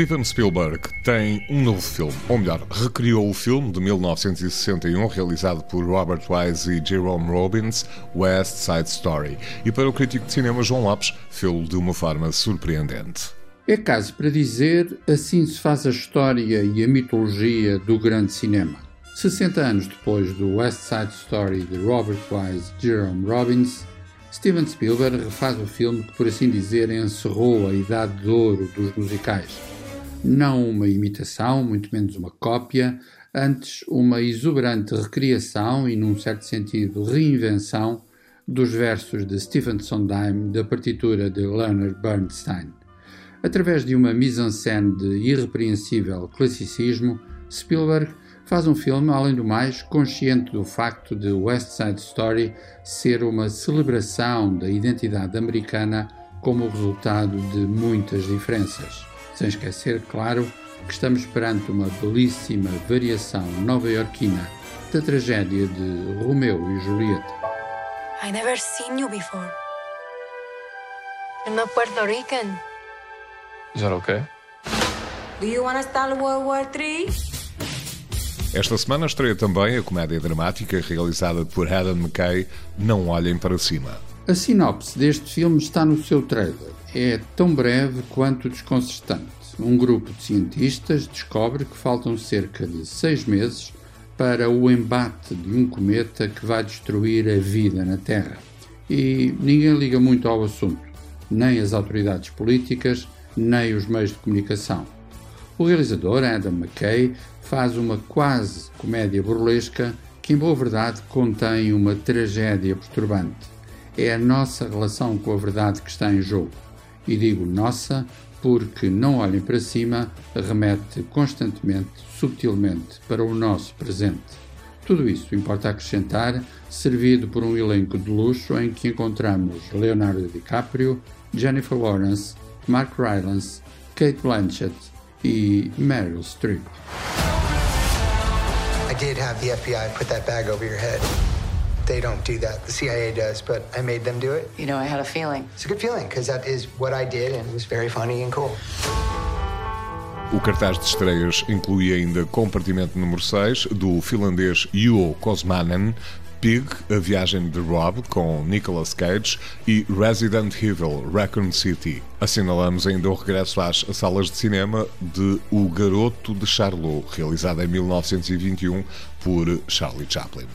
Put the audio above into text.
Steven Spielberg tem um novo filme, ou melhor, recriou o filme de 1961 realizado por Robert Wise e Jerome Robbins, West Side Story, e para o crítico de cinema João Lopes, fê-lo de uma forma surpreendente. É caso para dizer, assim se faz a história e a mitologia do grande cinema. 60 anos depois do West Side Story de Robert Wise e Jerome Robbins, Steven Spielberg refaz o filme que, por assim dizer, encerrou a idade de ouro dos musicais. Não uma imitação, muito menos uma cópia, antes uma exuberante recriação e, num certo sentido, reinvenção dos versos de Stephen Sondheim da partitura de Leonard Bernstein. Através de uma mise-en-scène de irrepreensível classicismo, Spielberg faz um filme, além do mais, consciente do facto de West Side Story ser uma celebração da identidade americana como resultado de muitas diferenças. Sem esquecer, claro, que estamos perante uma belíssima variação nova-iorquina da tragédia de Romeu e Julieta. I never seen you before. I'm not Puerto Rican. Is that okay? Do you want to start World War III? Esta semana estreia também a comédia dramática realizada por Adam McKay, Não Olhem para Cima. A sinopse deste filme está no seu trailer. É tão breve quanto desconcertante. Um grupo de cientistas descobre que faltam cerca de seis meses para o embate de um cometa que vai destruir a vida na Terra. E ninguém liga muito ao assunto, nem as autoridades políticas, nem os meios de comunicação. O realizador, Adam McKay, faz uma quase comédia burlesca que, em boa verdade, contém uma tragédia perturbante. É a nossa relação com a verdade que está em jogo. E digo nossa porque Não Olhem para Cima remete constantemente, subtilmente, para o nosso presente. Tudo isso, importa acrescentar, servido por um elenco de luxo em que encontramos Leonardo DiCaprio, Jennifer Lawrence, Mark Rylance, Kate Blanchett e Meryl Streep. I did have the FBI put that bag over your head. They don't do that. The CIA does, but I made them do it. You know, I had a feeling. It's a good feeling because that is what I did and it was very funny and cool. O cartaz de estreias inclui ainda Compartimento número 6 do finlandês Juho Kosmanen, Pig, A Viagem de Rob, com Nicolas Cage, e Resident Evil Raccoon City. Assinalamos ainda o regresso às salas de cinema de O Garoto de Charlot, realizado em 1921 por Charlie Chaplin.